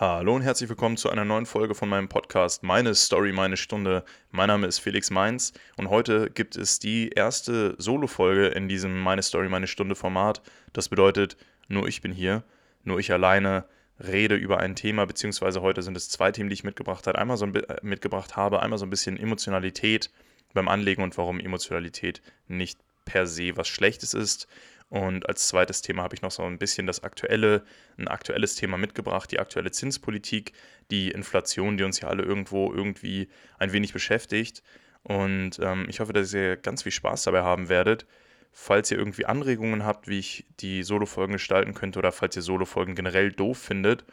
Hallo und herzlich willkommen zu einer neuen Folge von meinem Podcast Meine Story, meine Stunde. Mein Name ist Felix Mainz und heute gibt es die erste Solo-Folge in diesem Meine Story, meine Stunde Format. Das bedeutet, nur ich bin hier, nur ich alleine rede über ein Thema, beziehungsweise heute sind es zwei Themen, die ich mitgebracht, hat. Einmal so ein, äh, mitgebracht habe. Einmal so ein bisschen Emotionalität beim Anlegen und warum Emotionalität nicht per se was Schlechtes ist und als zweites Thema habe ich noch so ein bisschen das aktuelle, ein aktuelles Thema mitgebracht, die aktuelle Zinspolitik, die Inflation, die uns ja alle irgendwo irgendwie ein wenig beschäftigt. Und ähm, ich hoffe, dass ihr ganz viel Spaß dabei haben werdet. Falls ihr irgendwie Anregungen habt, wie ich die Solo-Folgen gestalten könnte oder falls ihr Solo-Folgen generell doof findet,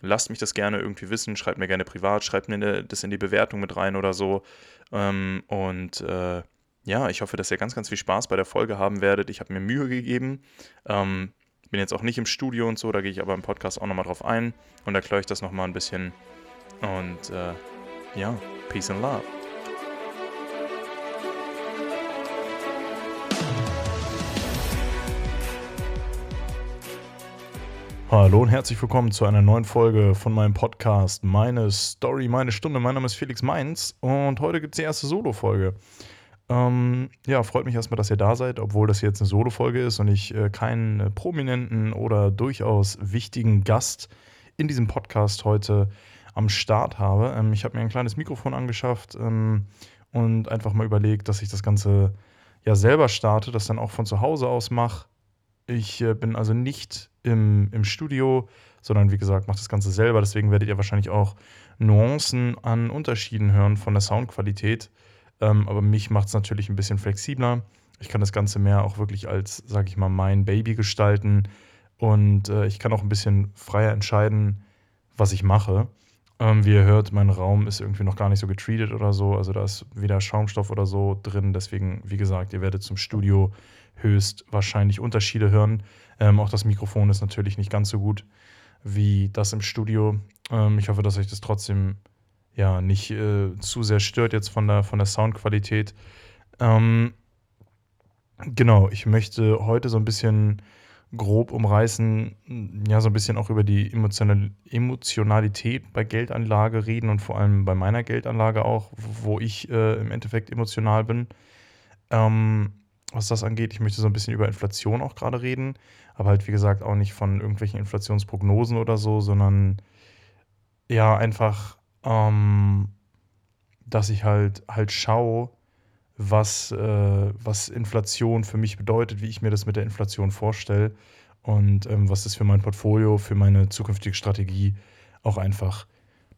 lasst mich das gerne irgendwie wissen. Schreibt mir gerne privat, schreibt mir das in die Bewertung mit rein oder so. Ähm, und äh, ja, ich hoffe, dass ihr ganz, ganz viel Spaß bei der Folge haben werdet. Ich habe mir Mühe gegeben. Ähm, bin jetzt auch nicht im Studio und so, da gehe ich aber im Podcast auch nochmal drauf ein und erkläre ich das nochmal ein bisschen. Und äh, ja, Peace and Love. Hallo und herzlich willkommen zu einer neuen Folge von meinem Podcast Meine Story, meine Stunde. Mein Name ist Felix Mainz und heute gibt es die erste Solo-Folge. Ähm, ja, freut mich erstmal, dass ihr da seid, obwohl das jetzt eine Solo-Folge ist und ich äh, keinen äh, prominenten oder durchaus wichtigen Gast in diesem Podcast heute am Start habe. Ähm, ich habe mir ein kleines Mikrofon angeschafft ähm, und einfach mal überlegt, dass ich das Ganze ja selber starte, das dann auch von zu Hause aus mache. Ich äh, bin also nicht im, im Studio, sondern wie gesagt, mache das Ganze selber. Deswegen werdet ihr wahrscheinlich auch Nuancen an Unterschieden hören von der Soundqualität. Ähm, aber mich macht es natürlich ein bisschen flexibler. Ich kann das Ganze mehr auch wirklich als, sage ich mal, mein Baby gestalten. Und äh, ich kann auch ein bisschen freier entscheiden, was ich mache. Ähm, wie ihr hört, mein Raum ist irgendwie noch gar nicht so getreated oder so. Also da ist weder Schaumstoff oder so drin. Deswegen, wie gesagt, ihr werdet zum Studio höchst wahrscheinlich Unterschiede hören. Ähm, auch das Mikrofon ist natürlich nicht ganz so gut wie das im Studio. Ähm, ich hoffe, dass euch das trotzdem ja nicht äh, zu sehr stört jetzt von der, von der Soundqualität. Ähm, genau, ich möchte heute so ein bisschen grob umreißen, ja, so ein bisschen auch über die Emotional Emotionalität bei Geldanlage reden und vor allem bei meiner Geldanlage auch, wo ich äh, im Endeffekt emotional bin. Ähm, was das angeht, ich möchte so ein bisschen über Inflation auch gerade reden, aber halt wie gesagt auch nicht von irgendwelchen Inflationsprognosen oder so, sondern ja, einfach ähm, dass ich halt halt schaue, was, äh, was Inflation für mich bedeutet, wie ich mir das mit der Inflation vorstelle und ähm, was das für mein Portfolio, für meine zukünftige Strategie auch einfach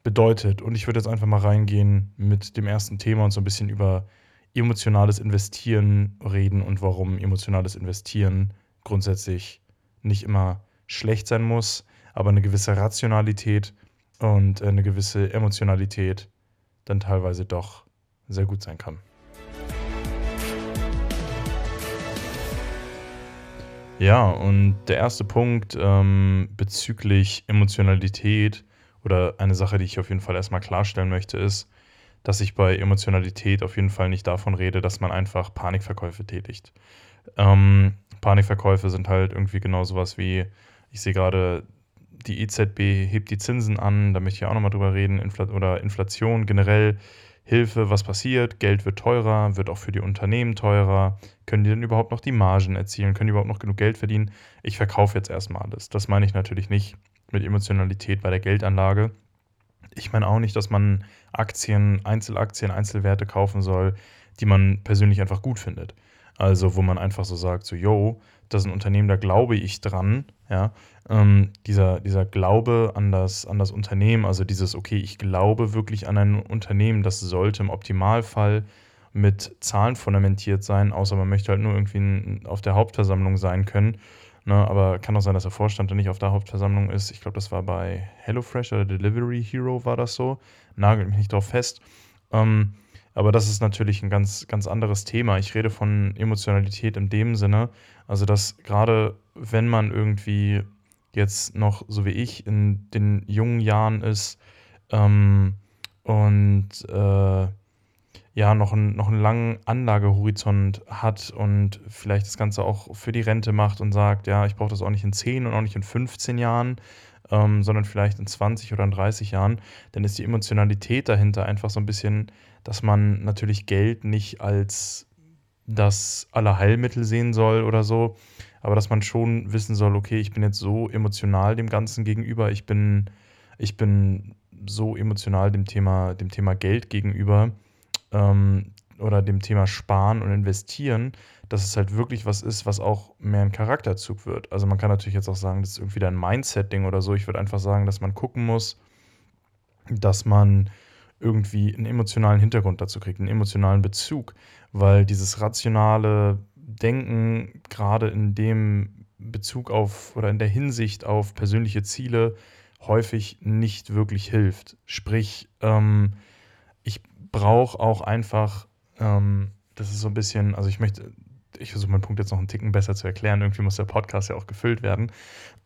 bedeutet. Und ich würde jetzt einfach mal reingehen mit dem ersten Thema und so ein bisschen über emotionales Investieren reden und warum emotionales Investieren grundsätzlich nicht immer schlecht sein muss, aber eine gewisse Rationalität und äh, eine gewisse Emotionalität dann teilweise doch sehr gut sein kann. Ja, und der erste Punkt ähm, bezüglich Emotionalität oder eine Sache, die ich auf jeden Fall erstmal klarstellen möchte, ist, dass ich bei Emotionalität auf jeden Fall nicht davon rede, dass man einfach Panikverkäufe tätigt. Ähm, Panikverkäufe sind halt irgendwie genau sowas wie, ich sehe gerade die EZB hebt die Zinsen an, da möchte ich auch nochmal drüber reden, Infl oder Inflation generell, Hilfe, was passiert, Geld wird teurer, wird auch für die Unternehmen teurer, können die denn überhaupt noch die Margen erzielen, können die überhaupt noch genug Geld verdienen? Ich verkaufe jetzt erstmal alles. Das meine ich natürlich nicht mit Emotionalität bei der Geldanlage. Ich meine auch nicht, dass man Aktien, Einzelaktien, Einzelwerte kaufen soll, die man persönlich einfach gut findet. Also wo man einfach so sagt, so, yo, das ist ein Unternehmen, da glaube ich dran, ja, ähm, dieser, dieser Glaube an das, an das Unternehmen, also dieses, okay, ich glaube wirklich an ein Unternehmen, das sollte im Optimalfall mit Zahlen fundamentiert sein, außer man möchte halt nur irgendwie auf der Hauptversammlung sein können. Ne, aber kann auch sein, dass der Vorstand dann nicht auf der Hauptversammlung ist. Ich glaube, das war bei HelloFresh oder Delivery Hero war das so. Nagelt mich nicht drauf fest. Ähm, aber das ist natürlich ein ganz, ganz anderes Thema. Ich rede von Emotionalität in dem Sinne, also dass gerade wenn man irgendwie jetzt noch, so wie ich, in den jungen Jahren ist ähm, und äh, ja, noch, ein, noch einen langen Anlagehorizont hat und vielleicht das Ganze auch für die Rente macht und sagt, ja, ich brauche das auch nicht in 10 und auch nicht in 15 Jahren, ähm, sondern vielleicht in 20 oder in 30 Jahren, dann ist die Emotionalität dahinter einfach so ein bisschen, dass man natürlich Geld nicht als das Allerheilmittel sehen soll oder so, aber dass man schon wissen soll, okay, ich bin jetzt so emotional dem Ganzen gegenüber, ich bin, ich bin so emotional dem Thema, dem Thema Geld gegenüber ähm, oder dem Thema Sparen und Investieren, dass es halt wirklich was ist, was auch mehr ein Charakterzug wird. Also man kann natürlich jetzt auch sagen, das ist irgendwie ein Mindset-Ding oder so. Ich würde einfach sagen, dass man gucken muss, dass man irgendwie einen emotionalen Hintergrund dazu kriegt, einen emotionalen Bezug, weil dieses rationale Denken gerade in dem Bezug auf oder in der Hinsicht auf persönliche Ziele häufig nicht wirklich hilft. Sprich, ähm, ich brauche auch einfach, ähm, das ist so ein bisschen, also ich möchte, ich versuche meinen Punkt jetzt noch einen Ticken besser zu erklären. Irgendwie muss der Podcast ja auch gefüllt werden.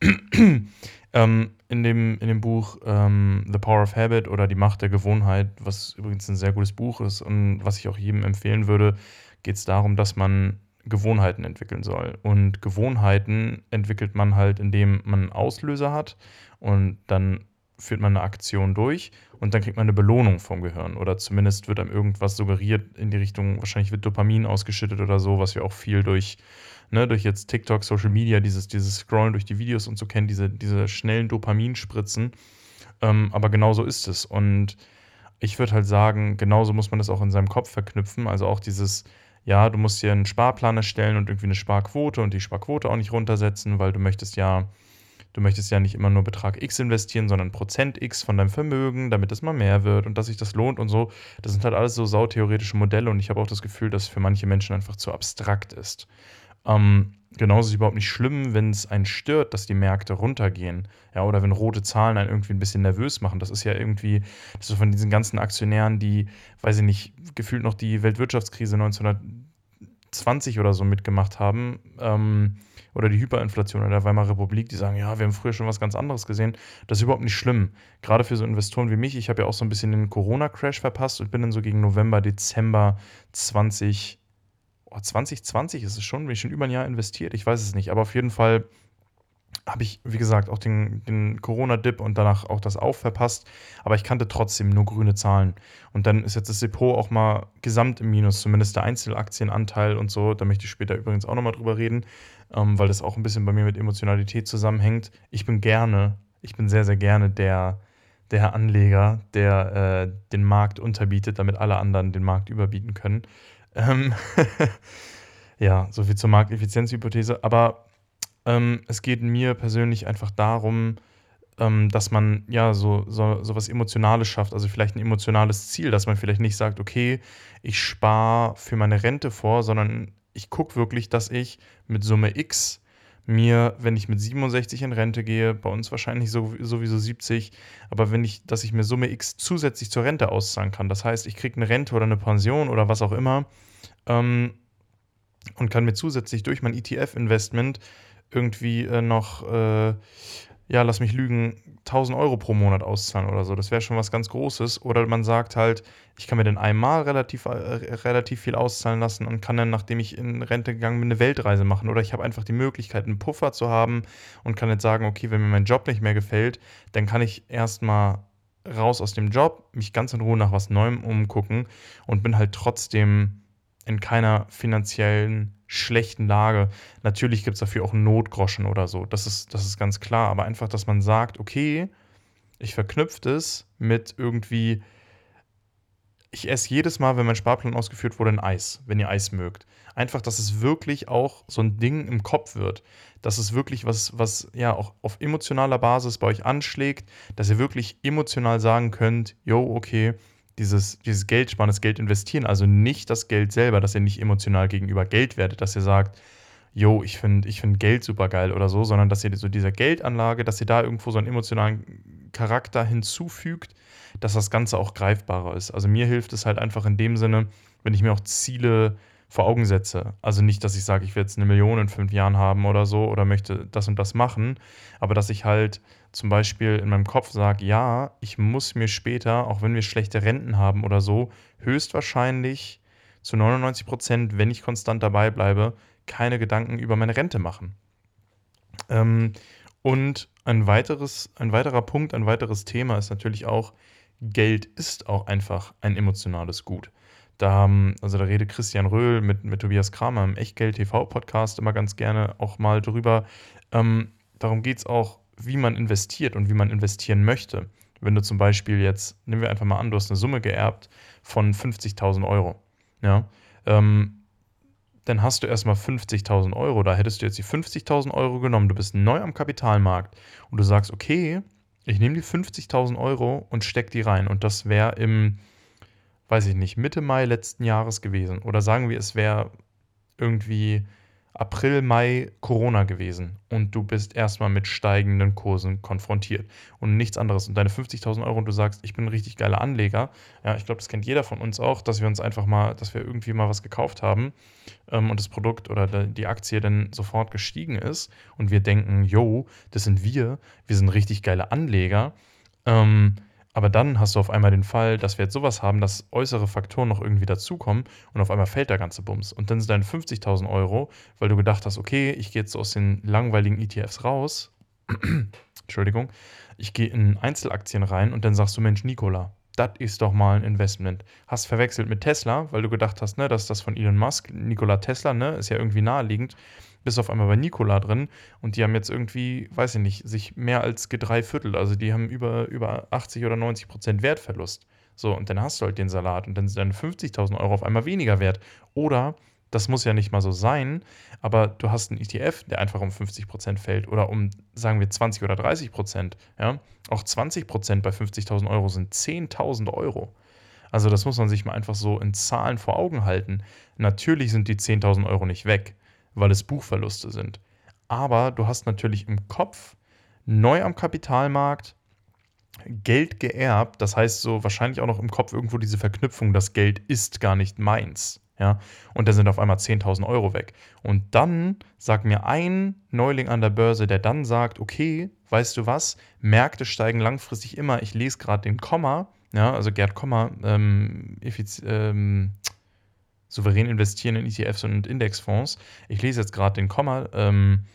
ähm, in, dem, in dem Buch ähm, The Power of Habit oder Die Macht der Gewohnheit, was übrigens ein sehr gutes Buch ist und was ich auch jedem empfehlen würde, geht es darum, dass man Gewohnheiten entwickeln soll. Und Gewohnheiten entwickelt man halt, indem man einen Auslöser hat und dann führt man eine Aktion durch und dann kriegt man eine Belohnung vom Gehirn. Oder zumindest wird einem irgendwas suggeriert in die Richtung, wahrscheinlich wird Dopamin ausgeschüttet oder so, was wir auch viel durch, ne, durch jetzt TikTok, Social Media, dieses, dieses Scrollen durch die Videos und so kennen, diese, diese schnellen Dopaminspritzen. Ähm, aber genau so ist es. Und ich würde halt sagen, genauso muss man das auch in seinem Kopf verknüpfen. Also auch dieses, ja, du musst dir einen Sparplan erstellen und irgendwie eine Sparquote und die Sparquote auch nicht runtersetzen, weil du möchtest ja, du möchtest ja nicht immer nur Betrag X investieren, sondern Prozent X von deinem Vermögen, damit es mal mehr wird und dass sich das lohnt und so. Das sind halt alles so sautheoretische Modelle und ich habe auch das Gefühl, dass für manche Menschen einfach zu abstrakt ist. Ähm, genauso ist es überhaupt nicht schlimm, wenn es einen stört, dass die Märkte runtergehen. Ja, oder wenn rote Zahlen einen irgendwie ein bisschen nervös machen. Das ist ja irgendwie, das ist von diesen ganzen Aktionären, die, weiß ich nicht, gefühlt noch die Weltwirtschaftskrise 1920 oder so mitgemacht haben. Ähm, oder die Hyperinflation in der Weimarer Republik, die sagen, ja, wir haben früher schon was ganz anderes gesehen. Das ist überhaupt nicht schlimm. Gerade für so Investoren wie mich. Ich habe ja auch so ein bisschen den Corona-Crash verpasst und bin dann so gegen November, Dezember 20 oh, 2020 ist es schon, bin ich schon über ein Jahr investiert, ich weiß es nicht, aber auf jeden Fall habe ich, wie gesagt, auch den, den Corona-Dip und danach auch das Auf verpasst. Aber ich kannte trotzdem nur grüne Zahlen. Und dann ist jetzt das Depot auch mal gesamt im Minus, zumindest der Einzelaktienanteil und so. Da möchte ich später übrigens auch nochmal drüber reden, ähm, weil das auch ein bisschen bei mir mit Emotionalität zusammenhängt. Ich bin gerne, ich bin sehr, sehr gerne der, der Anleger, der äh, den Markt unterbietet, damit alle anderen den Markt überbieten können. Ähm ja, so viel zur Markteffizienzhypothese. Aber ähm, es geht mir persönlich einfach darum, ähm, dass man ja so, so, so was Emotionales schafft, also vielleicht ein emotionales Ziel, dass man vielleicht nicht sagt, okay, ich spare für meine Rente vor, sondern ich gucke wirklich, dass ich mit Summe X mir, wenn ich mit 67 in Rente gehe, bei uns wahrscheinlich sowieso 70, aber wenn ich, dass ich mir Summe X zusätzlich zur Rente auszahlen kann. Das heißt, ich kriege eine Rente oder eine Pension oder was auch immer ähm, und kann mir zusätzlich durch mein ETF-Investment irgendwie äh, noch, äh, ja, lass mich lügen, 1000 Euro pro Monat auszahlen oder so. Das wäre schon was ganz Großes. Oder man sagt halt, ich kann mir dann einmal relativ, äh, relativ viel auszahlen lassen und kann dann, nachdem ich in Rente gegangen bin, eine Weltreise machen. Oder ich habe einfach die Möglichkeit, einen Puffer zu haben und kann jetzt sagen, okay, wenn mir mein Job nicht mehr gefällt, dann kann ich erstmal raus aus dem Job, mich ganz in Ruhe nach was Neuem umgucken und bin halt trotzdem in keiner finanziellen schlechten Lage. Natürlich gibt es dafür auch Notgroschen oder so. Das ist, das ist ganz klar. Aber einfach, dass man sagt, okay, ich verknüpfe es mit irgendwie, ich esse jedes Mal, wenn mein Sparplan ausgeführt wurde, ein Eis, wenn ihr Eis mögt. Einfach, dass es wirklich auch so ein Ding im Kopf wird. Dass es wirklich was, was ja auch auf emotionaler Basis bei euch anschlägt, dass ihr wirklich emotional sagen könnt, yo, okay, dieses, dieses Geld sparen, das Geld investieren, also nicht das Geld selber, dass ihr nicht emotional gegenüber Geld werdet, dass ihr sagt, yo, ich finde ich find Geld super geil oder so, sondern dass ihr so dieser Geldanlage, dass ihr da irgendwo so einen emotionalen Charakter hinzufügt, dass das Ganze auch greifbarer ist. Also mir hilft es halt einfach in dem Sinne, wenn ich mir auch Ziele vor Augen setze. Also nicht, dass ich sage, ich will jetzt eine Million in fünf Jahren haben oder so oder möchte das und das machen, aber dass ich halt zum Beispiel in meinem Kopf sage, ja, ich muss mir später, auch wenn wir schlechte Renten haben oder so, höchstwahrscheinlich zu 99 Prozent, wenn ich konstant dabei bleibe, keine Gedanken über meine Rente machen. Ähm, und ein, weiteres, ein weiterer Punkt, ein weiteres Thema ist natürlich auch, Geld ist auch einfach ein emotionales Gut. Da haben, also da redet Christian Röhl mit, mit Tobias Kramer im Echtgeld TV-Podcast immer ganz gerne auch mal drüber. Ähm, darum geht es auch, wie man investiert und wie man investieren möchte. Wenn du zum Beispiel jetzt, nehmen wir einfach mal an, du hast eine Summe geerbt von 50.000 Euro. Ja, ähm, dann hast du erstmal 50.000 Euro. Da hättest du jetzt die 50.000 Euro genommen, du bist neu am Kapitalmarkt und du sagst, okay, ich nehme die 50.000 Euro und stecke die rein. Und das wäre im, weiß ich nicht, Mitte Mai letzten Jahres gewesen. Oder sagen wir, es wäre irgendwie April, Mai Corona gewesen und du bist erstmal mit steigenden Kursen konfrontiert und nichts anderes. Und deine 50.000 Euro und du sagst, ich bin ein richtig geiler Anleger. Ja, ich glaube, das kennt jeder von uns auch, dass wir uns einfach mal, dass wir irgendwie mal was gekauft haben ähm, und das Produkt oder die Aktie dann sofort gestiegen ist und wir denken, yo, das sind wir, wir sind richtig geile Anleger. Ähm, aber dann hast du auf einmal den Fall, dass wir jetzt sowas haben, dass äußere Faktoren noch irgendwie dazukommen und auf einmal fällt der ganze Bums. Und dann sind deine 50.000 Euro, weil du gedacht hast, okay, ich gehe jetzt aus den langweiligen ETFs raus. Entschuldigung. Ich gehe in Einzelaktien rein und dann sagst du, Mensch, Nikola, das ist doch mal ein Investment. Hast verwechselt mit Tesla, weil du gedacht hast, ne, dass das von Elon Musk, Nikola Tesla, ne, ist ja irgendwie naheliegend bist auf einmal bei Nikola drin und die haben jetzt irgendwie, weiß ich nicht, sich mehr als gedreiviertelt. Also die haben über, über 80 oder 90 Prozent Wertverlust. So, und dann hast du halt den Salat und dann sind dann 50.000 Euro auf einmal weniger wert. Oder, das muss ja nicht mal so sein, aber du hast einen ETF, der einfach um 50 Prozent fällt oder um, sagen wir, 20 oder 30 Prozent. Ja? Auch 20 Prozent bei 50.000 Euro sind 10.000 Euro. Also das muss man sich mal einfach so in Zahlen vor Augen halten. Natürlich sind die 10.000 Euro nicht weg weil es Buchverluste sind. Aber du hast natürlich im Kopf neu am Kapitalmarkt Geld geerbt, das heißt so wahrscheinlich auch noch im Kopf irgendwo diese Verknüpfung, das Geld ist gar nicht meins. Ja, und da sind auf einmal 10.000 Euro weg. Und dann sagt mir ein Neuling an der Börse, der dann sagt, okay, weißt du was, Märkte steigen langfristig immer, ich lese gerade den Komma, ja, also Gerd Komma, ähm, ähm, souverän investieren in ETFs und Indexfonds. Ich lese jetzt gerade den Komma, ähm,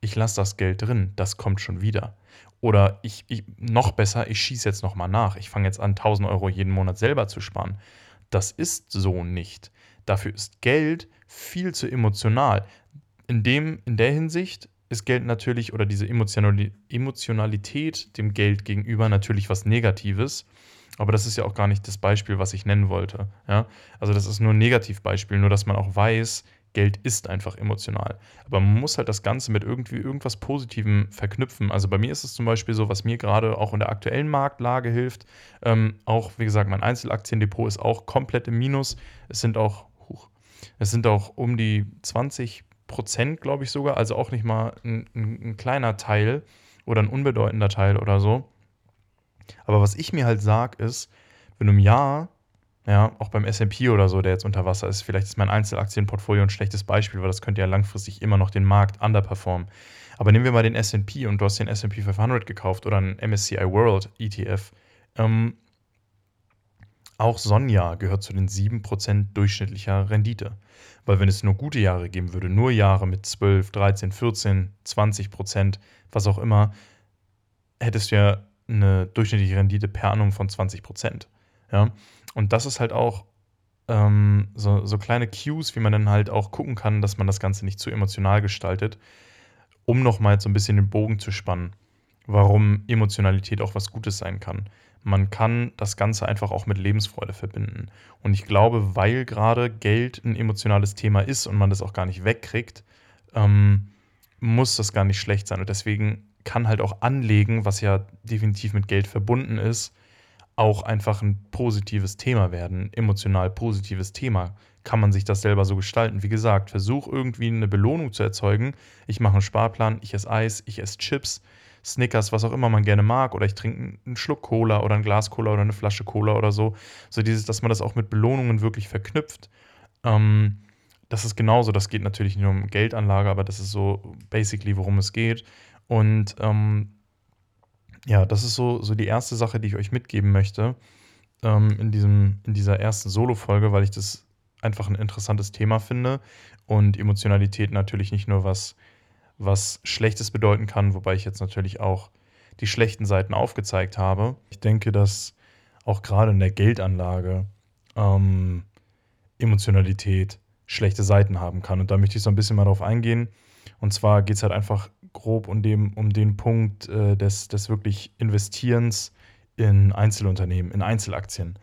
ich lasse das Geld drin, das kommt schon wieder. Oder ich, ich noch besser, ich schieße jetzt nochmal nach. Ich fange jetzt an, 1000 Euro jeden Monat selber zu sparen. Das ist so nicht. Dafür ist Geld viel zu emotional. In, dem, in der Hinsicht ist Geld natürlich oder diese Emotionalität dem Geld gegenüber natürlich was Negatives. Aber das ist ja auch gar nicht das Beispiel, was ich nennen wollte. Ja? Also das ist nur ein Negativbeispiel, nur dass man auch weiß, Geld ist einfach emotional. Aber man muss halt das Ganze mit irgendwie irgendwas Positivem verknüpfen. Also bei mir ist es zum Beispiel so, was mir gerade auch in der aktuellen Marktlage hilft. Ähm, auch, wie gesagt, mein Einzelaktiendepot ist auch komplett im Minus. Es sind auch, huch, es sind auch um die 20 Prozent, glaube ich sogar. Also auch nicht mal ein, ein, ein kleiner Teil oder ein unbedeutender Teil oder so. Aber was ich mir halt sage, ist, wenn du im Jahr, ja, auch beim SP oder so, der jetzt unter Wasser ist, vielleicht ist mein Einzelaktienportfolio ein schlechtes Beispiel, weil das könnte ja langfristig immer noch den Markt underperformen. Aber nehmen wir mal den SP und du hast den SP 500 gekauft oder einen MSCI World ETF. Ähm, auch Sonja gehört zu den 7% durchschnittlicher Rendite. Weil wenn es nur gute Jahre geben würde, nur Jahre mit 12, 13, 14, 20%, was auch immer, hättest du ja eine durchschnittliche Rendite per annum von 20 Prozent. Ja? Und das ist halt auch ähm, so, so kleine Cues, wie man dann halt auch gucken kann, dass man das Ganze nicht zu emotional gestaltet, um nochmal so ein bisschen den Bogen zu spannen, warum Emotionalität auch was Gutes sein kann. Man kann das Ganze einfach auch mit Lebensfreude verbinden. Und ich glaube, weil gerade Geld ein emotionales Thema ist und man das auch gar nicht wegkriegt, ähm, muss das gar nicht schlecht sein. Und deswegen kann halt auch anlegen, was ja definitiv mit Geld verbunden ist, auch einfach ein positives Thema werden, emotional positives Thema. Kann man sich das selber so gestalten? Wie gesagt, versuch irgendwie eine Belohnung zu erzeugen. Ich mache einen Sparplan, ich esse Eis, ich esse Chips, Snickers, was auch immer man gerne mag, oder ich trinke einen Schluck Cola oder ein Glas Cola oder eine Flasche Cola oder so. So dieses, dass man das auch mit Belohnungen wirklich verknüpft. Ähm, das ist genauso, das geht natürlich nicht um Geldanlage, aber das ist so basically, worum es geht. Und ähm, ja, das ist so, so die erste Sache, die ich euch mitgeben möchte ähm, in, diesem, in dieser ersten Solo-Folge, weil ich das einfach ein interessantes Thema finde und Emotionalität natürlich nicht nur was, was Schlechtes bedeuten kann, wobei ich jetzt natürlich auch die schlechten Seiten aufgezeigt habe. Ich denke, dass auch gerade in der Geldanlage ähm, Emotionalität schlechte Seiten haben kann. Und da möchte ich so ein bisschen mal drauf eingehen. Und zwar geht es halt einfach grob um, dem, um den Punkt äh, des, des wirklich Investierens in Einzelunternehmen, in Einzelaktien.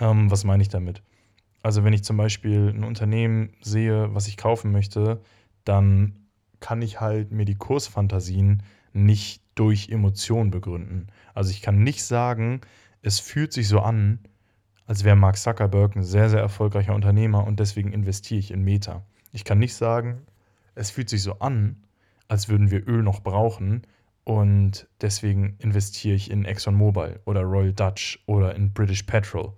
Ähm, was meine ich damit? Also wenn ich zum Beispiel ein Unternehmen sehe, was ich kaufen möchte, dann kann ich halt mir die Kursfantasien nicht durch Emotionen begründen. Also ich kann nicht sagen, es fühlt sich so an, als wäre Mark Zuckerberg ein sehr, sehr erfolgreicher Unternehmer und deswegen investiere ich in Meta. Ich kann nicht sagen, es fühlt sich so an, als würden wir Öl noch brauchen und deswegen investiere ich in ExxonMobil oder Royal Dutch oder in British Petrol.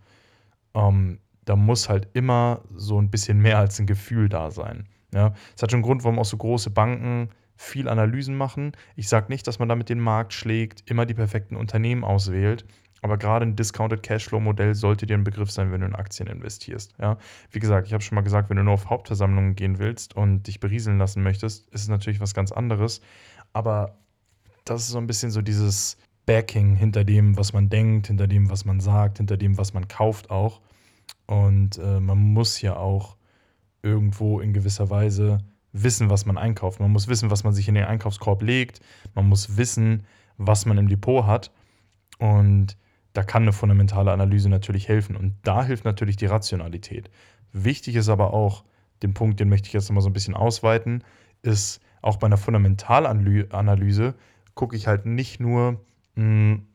Ähm, da muss halt immer so ein bisschen mehr als ein Gefühl da sein. Ja, es hat schon einen Grund, warum auch so große Banken viel Analysen machen. Ich sage nicht, dass man damit den Markt schlägt, immer die perfekten Unternehmen auswählt. Aber gerade ein Discounted Cashflow-Modell sollte dir ein Begriff sein, wenn du in Aktien investierst. Ja? Wie gesagt, ich habe schon mal gesagt, wenn du nur auf Hauptversammlungen gehen willst und dich berieseln lassen möchtest, ist es natürlich was ganz anderes. Aber das ist so ein bisschen so dieses Backing hinter dem, was man denkt, hinter dem, was man sagt, hinter dem, was man kauft auch. Und äh, man muss ja auch irgendwo in gewisser Weise wissen, was man einkauft. Man muss wissen, was man sich in den Einkaufskorb legt. Man muss wissen, was man im Depot hat. Und da kann eine fundamentale Analyse natürlich helfen. Und da hilft natürlich die Rationalität. Wichtig ist aber auch, den Punkt, den möchte ich jetzt nochmal so ein bisschen ausweiten, ist auch bei einer Fundamentalanalyse gucke ich halt nicht nur, mh, hm,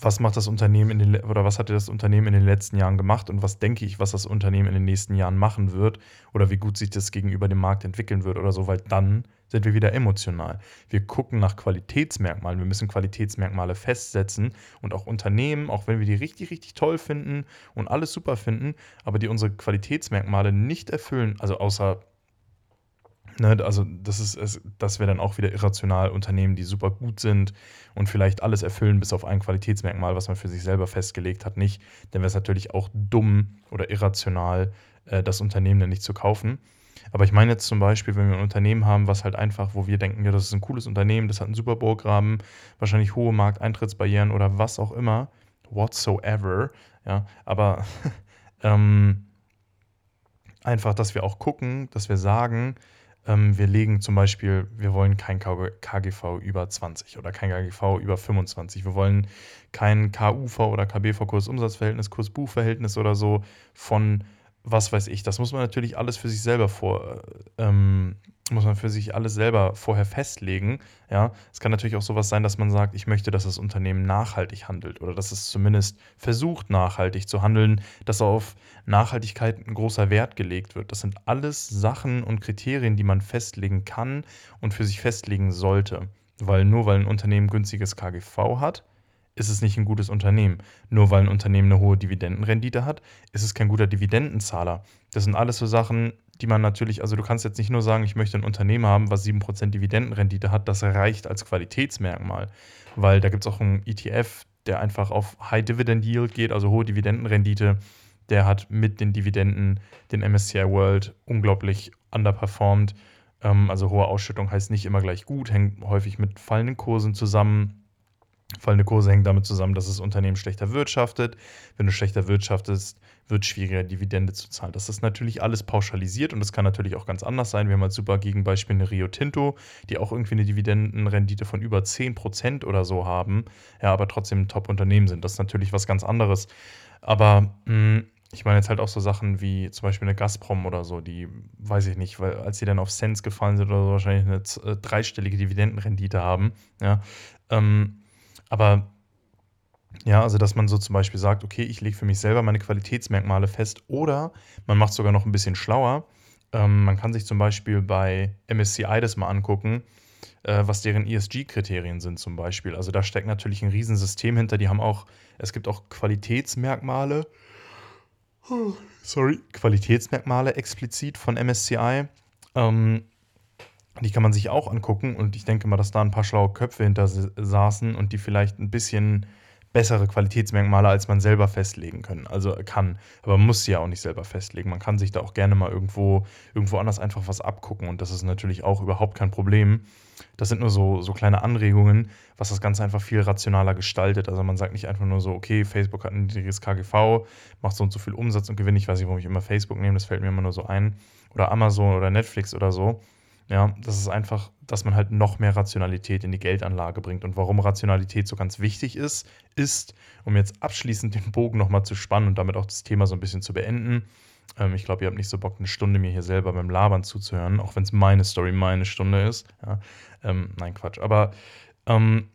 was macht das Unternehmen in den oder was hat das Unternehmen in den letzten Jahren gemacht und was denke ich, was das Unternehmen in den nächsten Jahren machen wird oder wie gut sich das gegenüber dem Markt entwickeln wird oder so, weil dann sind wir wieder emotional. Wir gucken nach Qualitätsmerkmalen, wir müssen Qualitätsmerkmale festsetzen und auch Unternehmen, auch wenn wir die richtig, richtig toll finden und alles super finden, aber die unsere Qualitätsmerkmale nicht erfüllen, also außer Ne, also das ist, das wäre dann auch wieder irrational. Unternehmen, die super gut sind und vielleicht alles erfüllen, bis auf ein Qualitätsmerkmal, was man für sich selber festgelegt hat, nicht. Dann wäre es natürlich auch dumm oder irrational, äh, das Unternehmen dann nicht zu kaufen. Aber ich meine jetzt zum Beispiel, wenn wir ein Unternehmen haben, was halt einfach, wo wir denken, ja, das ist ein cooles Unternehmen, das hat einen super Programm, wahrscheinlich hohe Markteintrittsbarrieren oder was auch immer, whatsoever, ja, aber ähm, einfach, dass wir auch gucken, dass wir sagen, ähm, wir legen zum Beispiel, wir wollen kein KGV über 20 oder kein KGV über 25. Wir wollen kein KUV oder KBV Kursumsatzverhältnis, Kursbuchverhältnis oder so von was weiß ich. Das muss man natürlich alles für sich selber vor, ähm, muss man für sich alles selber vorher festlegen. Ja, es kann natürlich auch sowas sein, dass man sagt, ich möchte, dass das Unternehmen nachhaltig handelt oder dass es zumindest versucht, nachhaltig zu handeln, dass auf Nachhaltigkeit ein großer Wert gelegt wird. Das sind alles Sachen und Kriterien, die man festlegen kann und für sich festlegen sollte. Weil nur weil ein Unternehmen günstiges KGV hat, ist es nicht ein gutes Unternehmen. Nur weil ein Unternehmen eine hohe Dividendenrendite hat, ist es kein guter Dividendenzahler. Das sind alles so Sachen, die man natürlich, also du kannst jetzt nicht nur sagen, ich möchte ein Unternehmen haben, was 7% Dividendenrendite hat, das reicht als Qualitätsmerkmal, weil da gibt es auch einen ETF, der einfach auf High Dividend Yield geht, also hohe Dividendenrendite. Der hat mit den Dividenden den MSCI World unglaublich underperformed. Ähm, also hohe Ausschüttung heißt nicht immer gleich gut, hängt häufig mit fallenden Kursen zusammen. Fallende Kurse hängen damit zusammen, dass das Unternehmen schlechter wirtschaftet. Wenn du schlechter wirtschaftest, wird es schwieriger, Dividende zu zahlen. Das ist natürlich alles pauschalisiert und das kann natürlich auch ganz anders sein. Wir haben als super Gegenbeispiel eine Rio Tinto, die auch irgendwie eine Dividendenrendite von über 10% oder so haben, ja, aber trotzdem ein Top-Unternehmen sind. Das ist natürlich was ganz anderes. Aber mh, hm, ich meine jetzt halt auch so Sachen wie zum Beispiel eine Gazprom oder so, die weiß ich nicht, weil als sie dann auf Cents gefallen sind oder so, wahrscheinlich eine äh, dreistellige Dividendenrendite haben. Ja. Ähm, aber ja, also dass man so zum Beispiel sagt, okay, ich lege für mich selber meine Qualitätsmerkmale fest oder man macht sogar noch ein bisschen schlauer. Ähm, man kann sich zum Beispiel bei MSCI das mal angucken, äh, was deren ESG-Kriterien sind zum Beispiel. Also da steckt natürlich ein Riesensystem hinter. Die haben auch, es gibt auch Qualitätsmerkmale. Sorry, Qualitätsmerkmale explizit von MSCI. Ähm, die kann man sich auch angucken und ich denke mal, dass da ein paar schlaue Köpfe hinter saßen und die vielleicht ein bisschen bessere Qualitätsmerkmale, als man selber festlegen können. Also kann. Aber man muss sie ja auch nicht selber festlegen. Man kann sich da auch gerne mal irgendwo, irgendwo anders einfach was abgucken. Und das ist natürlich auch überhaupt kein Problem. Das sind nur so, so kleine Anregungen, was das Ganze einfach viel rationaler gestaltet. Also man sagt nicht einfach nur so, okay, Facebook hat ein niedriges KGV, macht so und so viel Umsatz und Gewinn. Ich weiß nicht, warum ich immer Facebook nehme, das fällt mir immer nur so ein. Oder Amazon oder Netflix oder so. Ja, das ist einfach, dass man halt noch mehr Rationalität in die Geldanlage bringt. Und warum Rationalität so ganz wichtig ist, ist, um jetzt abschließend den Bogen nochmal zu spannen und damit auch das Thema so ein bisschen zu beenden. Ähm, ich glaube, ihr habt nicht so Bock, eine Stunde mir hier selber beim Labern zuzuhören, auch wenn es meine Story meine Stunde ist. Ja, ähm, nein, Quatsch. Aber ähm,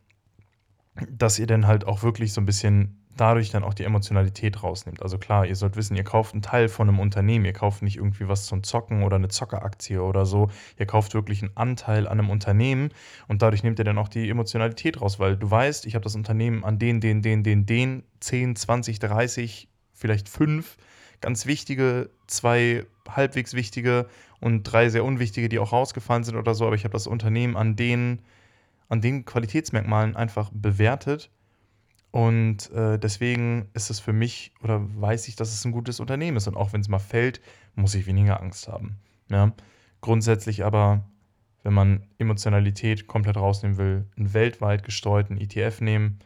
dass ihr dann halt auch wirklich so ein bisschen dadurch dann auch die Emotionalität rausnimmt. Also klar, ihr sollt wissen, ihr kauft einen Teil von einem Unternehmen, ihr kauft nicht irgendwie was zum Zocken oder eine Zockeraktie oder so, ihr kauft wirklich einen Anteil an einem Unternehmen und dadurch nehmt ihr dann auch die Emotionalität raus, weil du weißt, ich habe das Unternehmen an den, den, den, den, den 10, 20, 30, vielleicht 5 ganz wichtige, zwei halbwegs wichtige und drei sehr unwichtige, die auch rausgefallen sind oder so, aber ich habe das Unternehmen an den, an den Qualitätsmerkmalen einfach bewertet und äh, deswegen ist es für mich oder weiß ich, dass es ein gutes Unternehmen ist. Und auch wenn es mal fällt, muss ich weniger Angst haben. Ja? Grundsätzlich aber, wenn man Emotionalität komplett rausnehmen will, einen weltweit gestreuten ETF nehmen,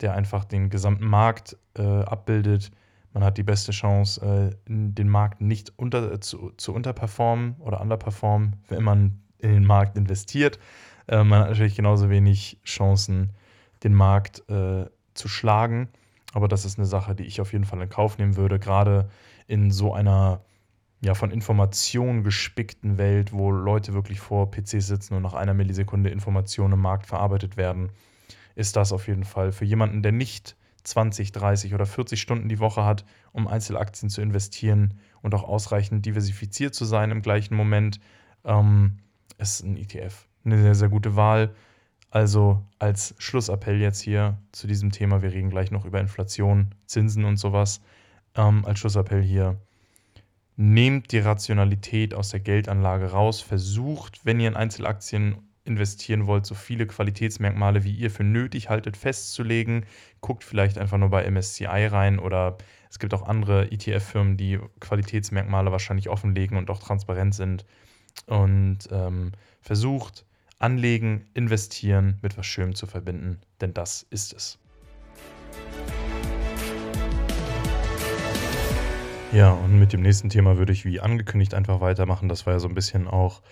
der einfach den gesamten Markt äh, abbildet. Man hat die beste Chance, äh, den Markt nicht unter, zu, zu unterperformen oder underperformen, wenn man in den Markt investiert. Äh, man hat natürlich genauso wenig Chancen, den Markt äh, zu schlagen. Aber das ist eine Sache, die ich auf jeden Fall in Kauf nehmen würde, gerade in so einer ja, von Informationen gespickten Welt, wo Leute wirklich vor PCs sitzen und nach einer Millisekunde Informationen im Markt verarbeitet werden, ist das auf jeden Fall für jemanden, der nicht 20, 30 oder 40 Stunden die Woche hat, um Einzelaktien zu investieren und auch ausreichend diversifiziert zu sein im gleichen Moment, ähm, ist ein ETF eine sehr, sehr gute Wahl. Also als Schlussappell jetzt hier zu diesem Thema, wir reden gleich noch über Inflation, Zinsen und sowas. Ähm, als Schlussappell hier, nehmt die Rationalität aus der Geldanlage raus, versucht, wenn ihr in Einzelaktien investieren wollt, so viele Qualitätsmerkmale, wie ihr für nötig haltet, festzulegen. Guckt vielleicht einfach nur bei MSCI rein oder es gibt auch andere ETF-Firmen, die Qualitätsmerkmale wahrscheinlich offenlegen und auch transparent sind. Und ähm, versucht, Anlegen, investieren mit was Schönem zu verbinden, denn das ist es. Ja, und mit dem nächsten Thema würde ich wie angekündigt einfach weitermachen. Das war ja so ein bisschen auch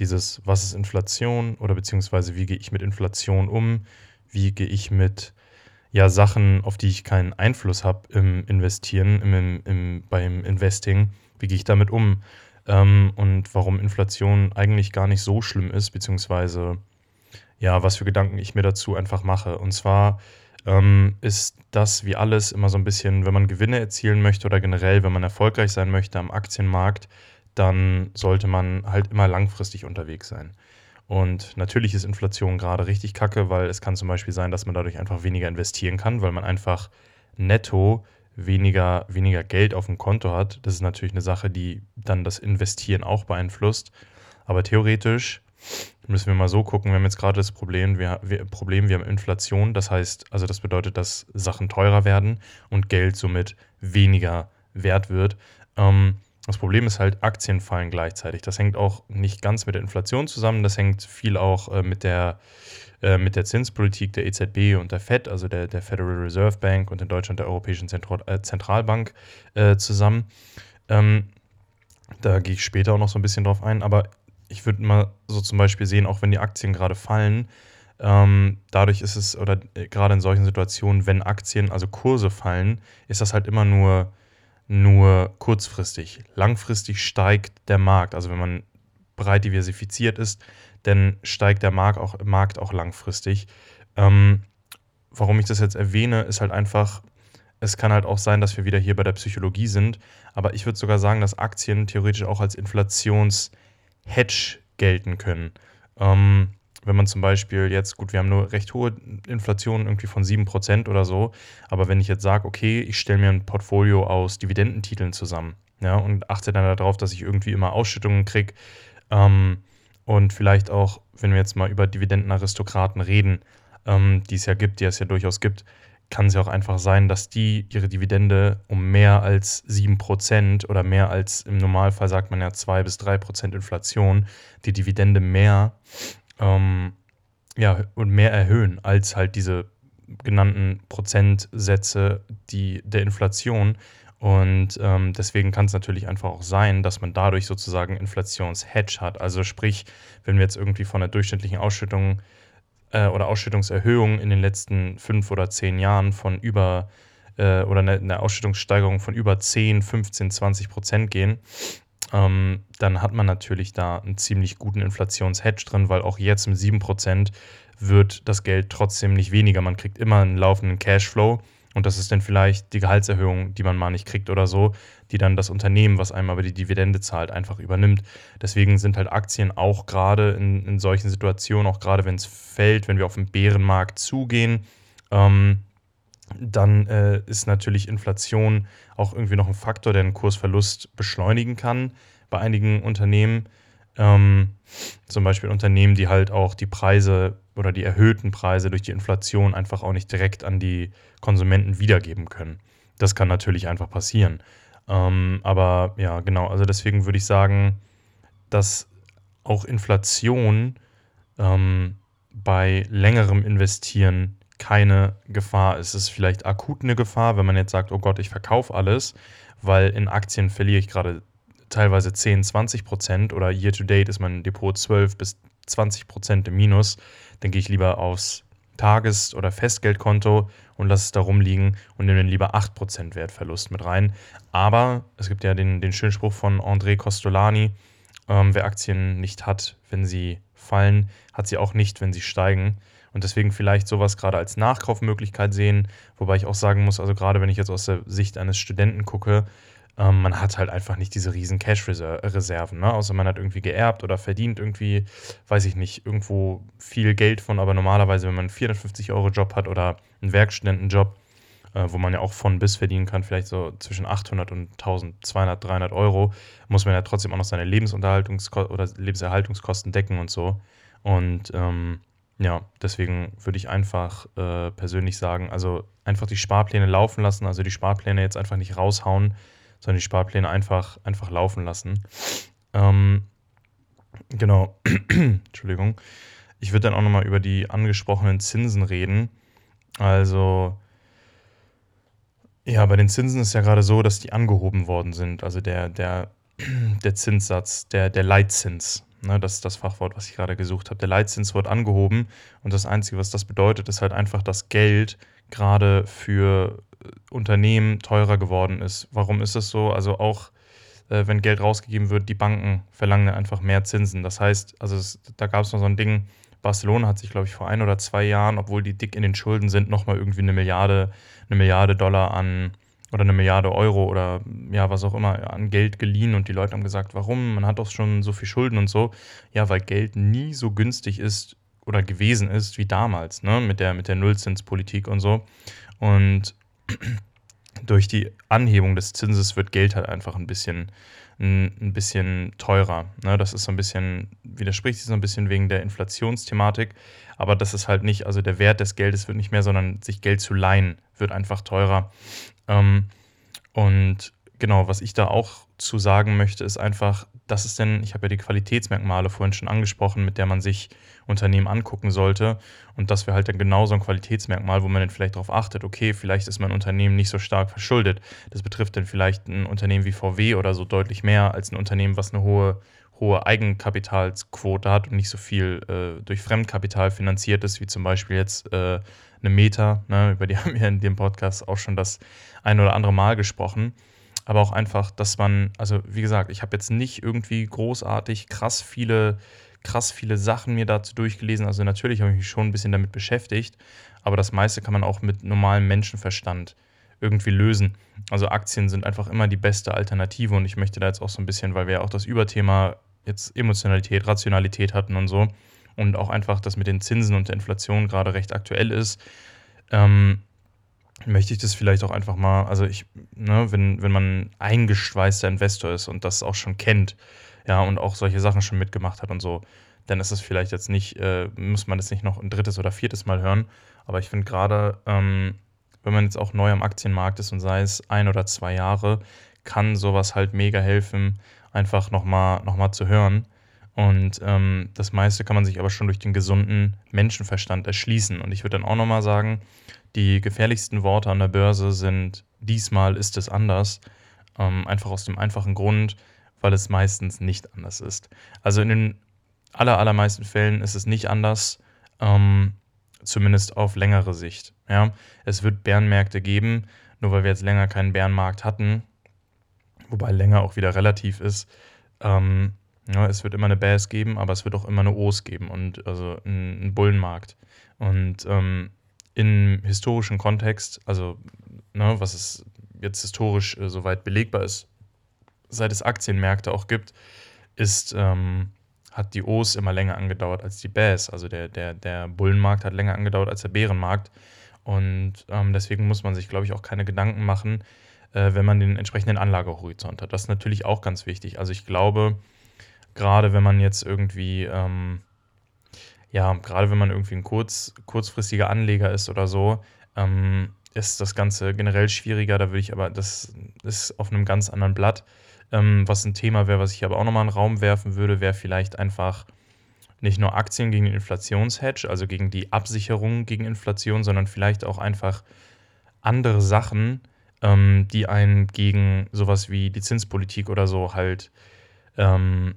dieses, was ist Inflation oder beziehungsweise wie gehe ich mit Inflation um? Wie gehe ich mit ja, Sachen, auf die ich keinen Einfluss habe im Investieren, im, im, beim Investing, wie gehe ich damit um? Ähm, und warum Inflation eigentlich gar nicht so schlimm ist, beziehungsweise ja, was für Gedanken ich mir dazu einfach mache. Und zwar ähm, ist das wie alles immer so ein bisschen, wenn man Gewinne erzielen möchte oder generell, wenn man erfolgreich sein möchte am Aktienmarkt, dann sollte man halt immer langfristig unterwegs sein. Und natürlich ist Inflation gerade richtig kacke, weil es kann zum Beispiel sein, dass man dadurch einfach weniger investieren kann, weil man einfach netto weniger, weniger Geld auf dem Konto hat. Das ist natürlich eine Sache, die dann das Investieren auch beeinflusst. Aber theoretisch müssen wir mal so gucken, wir haben jetzt gerade das Problem, wir, wir, Problem, wir haben Inflation, das heißt, also das bedeutet, dass Sachen teurer werden und Geld somit weniger wert wird. Ähm, das Problem ist halt, Aktien fallen gleichzeitig. Das hängt auch nicht ganz mit der Inflation zusammen, das hängt viel auch äh, mit der äh, mit der Zinspolitik der EZB und der Fed, also der, der Federal Reserve Bank und in Deutschland der Europäischen Zentral, äh, Zentralbank äh, zusammen. Ähm, da gehe ich später auch noch so ein bisschen drauf ein, aber ich würde mal so zum Beispiel sehen, auch wenn die Aktien gerade fallen, ähm, dadurch ist es, oder äh, gerade in solchen Situationen, wenn Aktien, also Kurse fallen, ist das halt immer nur, nur kurzfristig. Langfristig steigt der Markt. Also wenn man breit diversifiziert ist, dann steigt der Markt auch, Markt auch langfristig. Ähm, warum ich das jetzt erwähne, ist halt einfach, es kann halt auch sein, dass wir wieder hier bei der Psychologie sind, aber ich würde sogar sagen, dass Aktien theoretisch auch als Inflations-Hedge gelten können. Ähm, wenn man zum Beispiel jetzt, gut, wir haben nur recht hohe Inflation, irgendwie von 7% oder so, aber wenn ich jetzt sage, okay, ich stelle mir ein Portfolio aus Dividendentiteln zusammen ja, und achte dann darauf, dass ich irgendwie immer Ausschüttungen kriege, ähm, und vielleicht auch, wenn wir jetzt mal über Dividendenaristokraten reden, ähm, die es ja gibt, die es ja durchaus gibt, kann es ja auch einfach sein, dass die ihre Dividende um mehr als 7% oder mehr als im Normalfall sagt man ja 2 bis 3% Inflation, die Dividende mehr ähm, ja, und mehr erhöhen als halt diese genannten Prozentsätze die, der Inflation. Und ähm, deswegen kann es natürlich einfach auch sein, dass man dadurch sozusagen Inflationshedge hat. Also sprich, wenn wir jetzt irgendwie von der durchschnittlichen Ausschüttung äh, oder Ausschüttungserhöhung in den letzten fünf oder zehn Jahren von über äh, oder eine, eine, Ausschüttungssteigerung von über 10, 15, 20 Prozent gehen, ähm, dann hat man natürlich da einen ziemlich guten Inflationshedge drin, weil auch jetzt mit 7 Prozent wird das Geld trotzdem nicht weniger. Man kriegt immer einen laufenden Cashflow und das ist dann vielleicht die Gehaltserhöhung, die man mal nicht kriegt oder so, die dann das Unternehmen, was einem aber die Dividende zahlt, einfach übernimmt. Deswegen sind halt Aktien auch gerade in, in solchen Situationen, auch gerade wenn es fällt, wenn wir auf den Bärenmarkt zugehen, ähm, dann äh, ist natürlich Inflation auch irgendwie noch ein Faktor, der einen Kursverlust beschleunigen kann bei einigen Unternehmen. Ähm, zum Beispiel Unternehmen, die halt auch die Preise oder die erhöhten Preise durch die Inflation einfach auch nicht direkt an die Konsumenten wiedergeben können. Das kann natürlich einfach passieren. Ähm, aber ja, genau, also deswegen würde ich sagen, dass auch Inflation ähm, bei längerem Investieren keine Gefahr. Es ist vielleicht akut eine Gefahr, wenn man jetzt sagt, oh Gott, ich verkaufe alles, weil in Aktien verliere ich gerade teilweise 10, 20 Prozent oder year to date ist mein Depot 12 bis 20 Prozent im Minus, dann gehe ich lieber aufs Tages- oder Festgeldkonto und lasse es da rumliegen und nehme dann lieber 8% Wertverlust mit rein. Aber es gibt ja den, den schönen Spruch von André Costolani, ähm, wer Aktien nicht hat, wenn sie fallen, hat sie auch nicht, wenn sie steigen. Und deswegen vielleicht sowas gerade als Nachkaufmöglichkeit sehen, wobei ich auch sagen muss, also gerade wenn ich jetzt aus der Sicht eines Studenten gucke, ähm, man hat halt einfach nicht diese riesen Cash-Reserven, ne? außer man hat irgendwie geerbt oder verdient irgendwie, weiß ich nicht, irgendwo viel Geld von, aber normalerweise, wenn man einen 450 Euro Job hat oder einen Werkstudentenjob, äh, wo man ja auch von bis verdienen kann, vielleicht so zwischen 800 und 1200, 300 Euro, muss man ja trotzdem auch noch seine Lebensunterhaltungskosten oder Lebenserhaltungskosten decken und so. Und ähm, ja, deswegen würde ich einfach äh, persönlich sagen, also einfach die Sparpläne laufen lassen, also die Sparpläne jetzt einfach nicht raushauen, sondern die Sparpläne einfach, einfach laufen lassen. Ähm, genau, Entschuldigung. Ich würde dann auch nochmal über die angesprochenen Zinsen reden. Also, ja, bei den Zinsen ist ja gerade so, dass die angehoben worden sind. Also der, der, der Zinssatz, der, der Leitzins. Ne, das ist das Fachwort, was ich gerade gesucht habe. Der Leitzins wird angehoben und das Einzige, was das bedeutet, ist halt einfach, dass Geld gerade für Unternehmen teurer geworden ist. Warum ist das so? Also auch äh, wenn Geld rausgegeben wird, die Banken verlangen einfach mehr Zinsen. Das heißt, also es, da gab es noch so ein Ding, Barcelona hat sich, glaube ich, vor ein oder zwei Jahren, obwohl die dick in den Schulden sind, nochmal irgendwie eine Milliarde, eine Milliarde Dollar an oder eine Milliarde Euro oder ja, was auch immer, an Geld geliehen und die Leute haben gesagt, warum? Man hat doch schon so viel Schulden und so. Ja, weil Geld nie so günstig ist oder gewesen ist wie damals, ne, mit der, mit der Nullzinspolitik und so. Und durch die Anhebung des Zinses wird Geld halt einfach ein bisschen, ein, bisschen teurer. Ne? Das ist so ein bisschen, widerspricht sich so ein bisschen wegen der Inflationsthematik, aber das ist halt nicht, also der Wert des Geldes wird nicht mehr, sondern sich Geld zu leihen wird einfach teurer. Ähm, und genau, was ich da auch zu sagen möchte, ist einfach, das ist denn, ich habe ja die Qualitätsmerkmale vorhin schon angesprochen, mit der man sich Unternehmen angucken sollte. Und das wäre halt dann genau so ein Qualitätsmerkmal, wo man dann vielleicht darauf achtet, okay, vielleicht ist mein Unternehmen nicht so stark verschuldet. Das betrifft dann vielleicht ein Unternehmen wie VW oder so deutlich mehr als ein Unternehmen, was eine hohe, hohe Eigenkapitalsquote hat und nicht so viel äh, durch Fremdkapital finanziert ist, wie zum Beispiel jetzt äh, eine Meta, ne, über die haben wir in dem Podcast auch schon das ein oder andere Mal gesprochen aber auch einfach, dass man, also wie gesagt, ich habe jetzt nicht irgendwie großartig krass viele, krass viele Sachen mir dazu durchgelesen. Also natürlich habe ich mich schon ein bisschen damit beschäftigt, aber das meiste kann man auch mit normalem Menschenverstand irgendwie lösen. Also Aktien sind einfach immer die beste Alternative und ich möchte da jetzt auch so ein bisschen, weil wir ja auch das Überthema jetzt Emotionalität, Rationalität hatten und so und auch einfach das mit den Zinsen und der Inflation gerade recht aktuell ist, ähm, möchte ich das vielleicht auch einfach mal, also ich, ne, wenn, wenn man eingeschweißter Investor ist und das auch schon kennt, ja, und auch solche Sachen schon mitgemacht hat und so, dann ist es vielleicht jetzt nicht, äh, muss man das nicht noch ein drittes oder viertes Mal hören. Aber ich finde gerade, ähm, wenn man jetzt auch neu am Aktienmarkt ist und sei es ein oder zwei Jahre, kann sowas halt mega helfen, einfach nochmal noch mal zu hören. Und ähm, das meiste kann man sich aber schon durch den gesunden Menschenverstand erschließen. Und ich würde dann auch nochmal sagen, die gefährlichsten Worte an der Börse sind, diesmal ist es anders. Ähm, einfach aus dem einfachen Grund, weil es meistens nicht anders ist. Also in den aller, allermeisten Fällen ist es nicht anders, ähm, zumindest auf längere Sicht. Ja? Es wird Bärenmärkte geben, nur weil wir jetzt länger keinen Bärenmarkt hatten, wobei länger auch wieder relativ ist. Ähm, ja, es wird immer eine Bass geben, aber es wird auch immer eine Os geben und also einen Bullenmarkt. Und ähm, im historischen Kontext, also ne, was es jetzt historisch äh, soweit belegbar ist, seit es Aktienmärkte auch gibt, ist, ähm, hat die Os immer länger angedauert als die Bass. Also der, der, der Bullenmarkt hat länger angedauert als der Bärenmarkt. Und ähm, deswegen muss man sich, glaube ich, auch keine Gedanken machen, äh, wenn man den entsprechenden Anlagehorizont hat. Das ist natürlich auch ganz wichtig. Also ich glaube, gerade wenn man jetzt irgendwie, ähm, ja, gerade wenn man irgendwie ein kurz, kurzfristiger Anleger ist oder so, ähm, ist das Ganze generell schwieriger. Da würde ich aber, das ist auf einem ganz anderen Blatt. Ähm, was ein Thema wäre, was ich aber auch nochmal in den Raum werfen würde, wäre vielleicht einfach nicht nur Aktien gegen Inflationshedge, also gegen die Absicherung gegen Inflation, sondern vielleicht auch einfach andere Sachen, ähm, die einen gegen sowas wie die Zinspolitik oder so halt, ähm,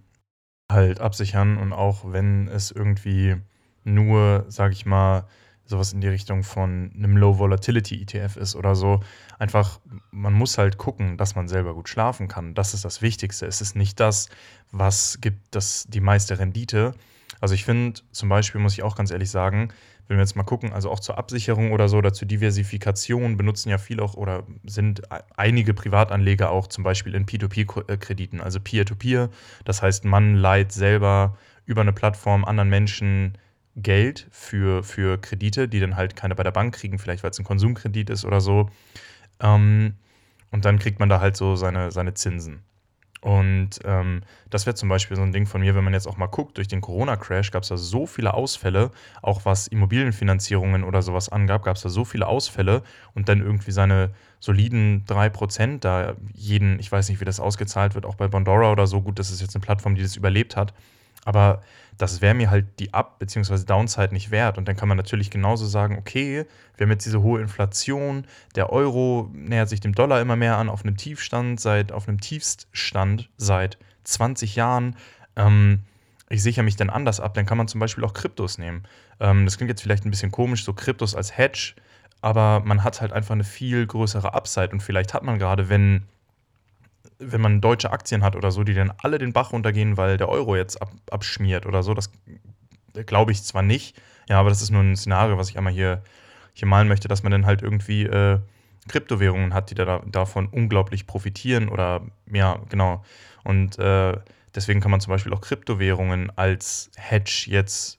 halt absichern. Und auch wenn es irgendwie nur, sag ich mal, sowas in die Richtung von einem Low-Volatility-ETF ist oder so. Einfach, man muss halt gucken, dass man selber gut schlafen kann. Das ist das Wichtigste. Es ist nicht das, was gibt das die meiste Rendite. Also ich finde, zum Beispiel muss ich auch ganz ehrlich sagen, wenn wir jetzt mal gucken, also auch zur Absicherung oder so oder zur Diversifikation benutzen ja viele auch oder sind einige Privatanleger auch zum Beispiel in P2P-Krediten, also Peer-to-Peer. Das heißt, man leiht selber über eine Plattform anderen Menschen Geld für, für Kredite, die dann halt keine bei der Bank kriegen, vielleicht weil es ein Konsumkredit ist oder so. Ähm, und dann kriegt man da halt so seine, seine Zinsen. Und ähm, das wäre zum Beispiel so ein Ding von mir, wenn man jetzt auch mal guckt, durch den Corona-Crash gab es da so viele Ausfälle, auch was Immobilienfinanzierungen oder sowas angab, gab es da so viele Ausfälle und dann irgendwie seine soliden 3% da jeden, ich weiß nicht, wie das ausgezahlt wird, auch bei Bondora oder so, gut, das ist jetzt eine Plattform, die das überlebt hat, aber das wäre mir halt die Up- bzw. Downside nicht wert. Und dann kann man natürlich genauso sagen, okay, wir haben jetzt diese hohe Inflation, der Euro nähert sich dem Dollar immer mehr an, auf einem Tiefstand seit, auf einem Tiefststand seit 20 Jahren. Ähm, ich sichere mich dann anders ab, dann kann man zum Beispiel auch Kryptos nehmen. Ähm, das klingt jetzt vielleicht ein bisschen komisch, so Kryptos als Hedge, aber man hat halt einfach eine viel größere Upside und vielleicht hat man gerade, wenn wenn man deutsche Aktien hat oder so, die dann alle den Bach runtergehen, weil der Euro jetzt ab, abschmiert oder so, das glaube ich zwar nicht, ja, aber das ist nur ein Szenario, was ich einmal hier, hier malen möchte, dass man dann halt irgendwie äh, Kryptowährungen hat, die da, davon unglaublich profitieren oder ja, genau. Und äh, deswegen kann man zum Beispiel auch Kryptowährungen als Hedge jetzt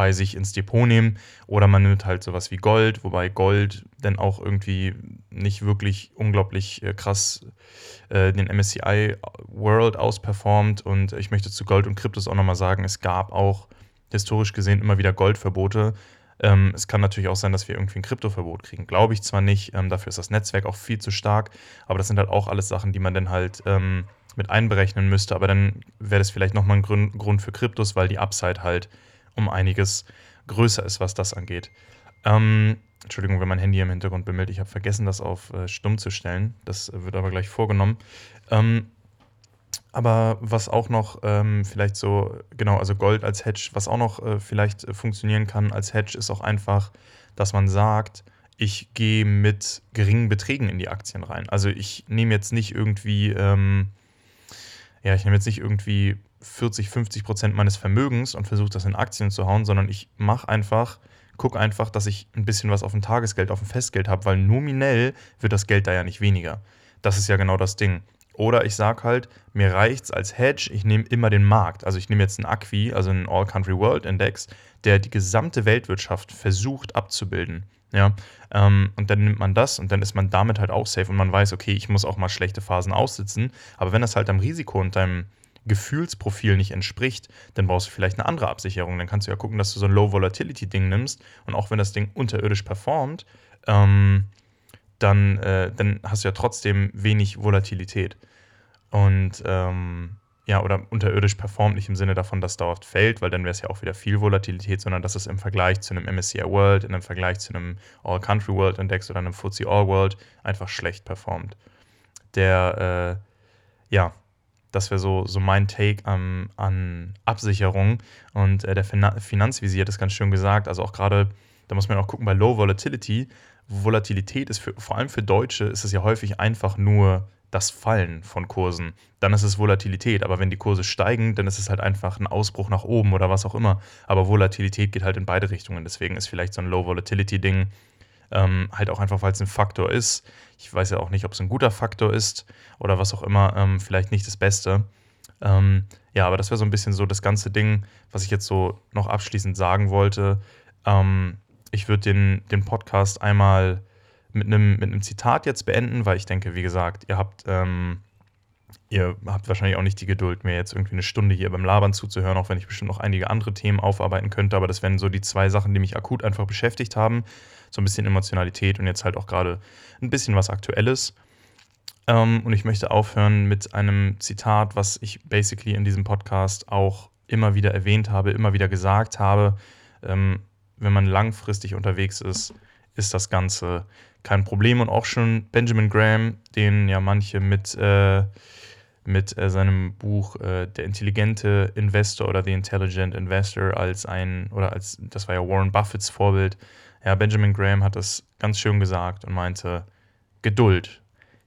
bei sich ins Depot nehmen. Oder man nimmt halt sowas wie Gold, wobei Gold dann auch irgendwie nicht wirklich unglaublich äh, krass äh, den MSCI World ausperformt. Und ich möchte zu Gold und Kryptos auch nochmal sagen, es gab auch historisch gesehen immer wieder Goldverbote. Ähm, es kann natürlich auch sein, dass wir irgendwie ein Kryptoverbot kriegen. Glaube ich zwar nicht, ähm, dafür ist das Netzwerk auch viel zu stark, aber das sind halt auch alles Sachen, die man dann halt ähm, mit einberechnen müsste. Aber dann wäre das vielleicht nochmal ein Grund, Grund für Kryptos, weil die Upside halt um einiges größer ist, was das angeht. Ähm, Entschuldigung, wenn mein Handy im Hintergrund bimmelt. Ich habe vergessen, das auf äh, stumm zu stellen. Das wird aber gleich vorgenommen. Ähm, aber was auch noch ähm, vielleicht so, genau, also Gold als Hedge, was auch noch äh, vielleicht äh, funktionieren kann als Hedge, ist auch einfach, dass man sagt, ich gehe mit geringen Beträgen in die Aktien rein. Also ich nehme jetzt nicht irgendwie, ähm, ja, ich nehme jetzt nicht irgendwie 40, 50 Prozent meines Vermögens und versuche das in Aktien zu hauen, sondern ich mache einfach, gucke einfach, dass ich ein bisschen was auf dem Tagesgeld, auf dem Festgeld habe, weil nominell wird das Geld da ja nicht weniger. Das ist ja genau das Ding. Oder ich sage halt, mir reicht es als Hedge, ich nehme immer den Markt. Also ich nehme jetzt einen Acqui, also einen All Country World Index, der die gesamte Weltwirtschaft versucht abzubilden. Ja, ähm, und dann nimmt man das und dann ist man damit halt auch safe und man weiß, okay, ich muss auch mal schlechte Phasen aussitzen. Aber wenn das halt am Risiko und deinem Gefühlsprofil nicht entspricht, dann brauchst du vielleicht eine andere Absicherung. Dann kannst du ja gucken, dass du so ein Low-Volatility-Ding nimmst und auch wenn das Ding unterirdisch performt, ähm, dann, äh, dann hast du ja trotzdem wenig Volatilität. Und ähm, ja, oder unterirdisch performt, nicht im Sinne davon, dass dauerhaft fällt, weil dann wäre es ja auch wieder viel Volatilität, sondern dass es im Vergleich zu einem MSCI World, in einem Vergleich zu einem All-Country World Index oder einem FTSE All World einfach schlecht performt. Der, äh, ja, das wäre so, so mein Take um, an Absicherung. Und äh, der Finanzvisier hat das ganz schön gesagt. Also auch gerade, da muss man auch gucken bei Low Volatility. Volatilität ist für, vor allem für Deutsche ist es ja häufig einfach nur das Fallen von Kursen. Dann ist es Volatilität. Aber wenn die Kurse steigen, dann ist es halt einfach ein Ausbruch nach oben oder was auch immer. Aber Volatilität geht halt in beide Richtungen. Deswegen ist vielleicht so ein Low Volatility Ding ähm, halt auch einfach, weil es ein Faktor ist. Ich weiß ja auch nicht, ob es ein guter Faktor ist oder was auch immer. Ähm, vielleicht nicht das Beste. Ähm, ja, aber das wäre so ein bisschen so das ganze Ding, was ich jetzt so noch abschließend sagen wollte. Ähm, ich würde den, den Podcast einmal mit einem, mit Zitat jetzt beenden, weil ich denke, wie gesagt, ihr habt, ähm, ihr habt wahrscheinlich auch nicht die Geduld, mir jetzt irgendwie eine Stunde hier beim Labern zuzuhören, auch wenn ich bestimmt noch einige andere Themen aufarbeiten könnte. Aber das wären so die zwei Sachen, die mich akut einfach beschäftigt haben. So ein bisschen Emotionalität und jetzt halt auch gerade ein bisschen was Aktuelles. Ähm, und ich möchte aufhören mit einem Zitat, was ich basically in diesem Podcast auch immer wieder erwähnt habe, immer wieder gesagt habe. Ähm, wenn man langfristig unterwegs ist, ist das Ganze kein Problem. Und auch schon Benjamin Graham, den ja manche mit, äh, mit äh, seinem Buch äh, Der intelligente Investor oder The Intelligent Investor als ein, oder als, das war ja Warren Buffetts Vorbild. Ja, Benjamin Graham hat das ganz schön gesagt und meinte, Geduld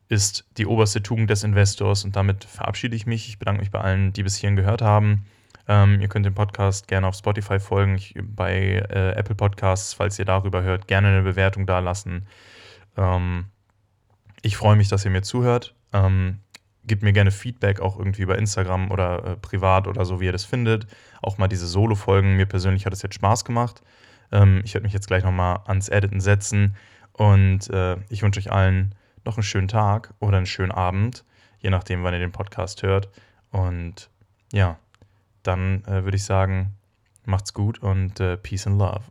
ist die oberste Tugend des Investors und damit verabschiede ich mich. Ich bedanke mich bei allen, die bis hierhin gehört haben. Ähm, ihr könnt den Podcast gerne auf Spotify folgen, ich, bei äh, Apple Podcasts, falls ihr darüber hört, gerne eine Bewertung da lassen. Ähm, ich freue mich, dass ihr mir zuhört. Ähm, gebt mir gerne Feedback, auch irgendwie bei Instagram oder äh, privat oder so, wie ihr das findet. Auch mal diese Solo-Folgen. Mir persönlich hat es jetzt Spaß gemacht. Ähm, ich werde mich jetzt gleich nochmal ans Editen setzen. Und äh, ich wünsche euch allen noch einen schönen Tag oder einen schönen Abend, je nachdem, wann ihr den Podcast hört. Und ja, dann äh, würde ich sagen, macht's gut und äh, Peace and Love.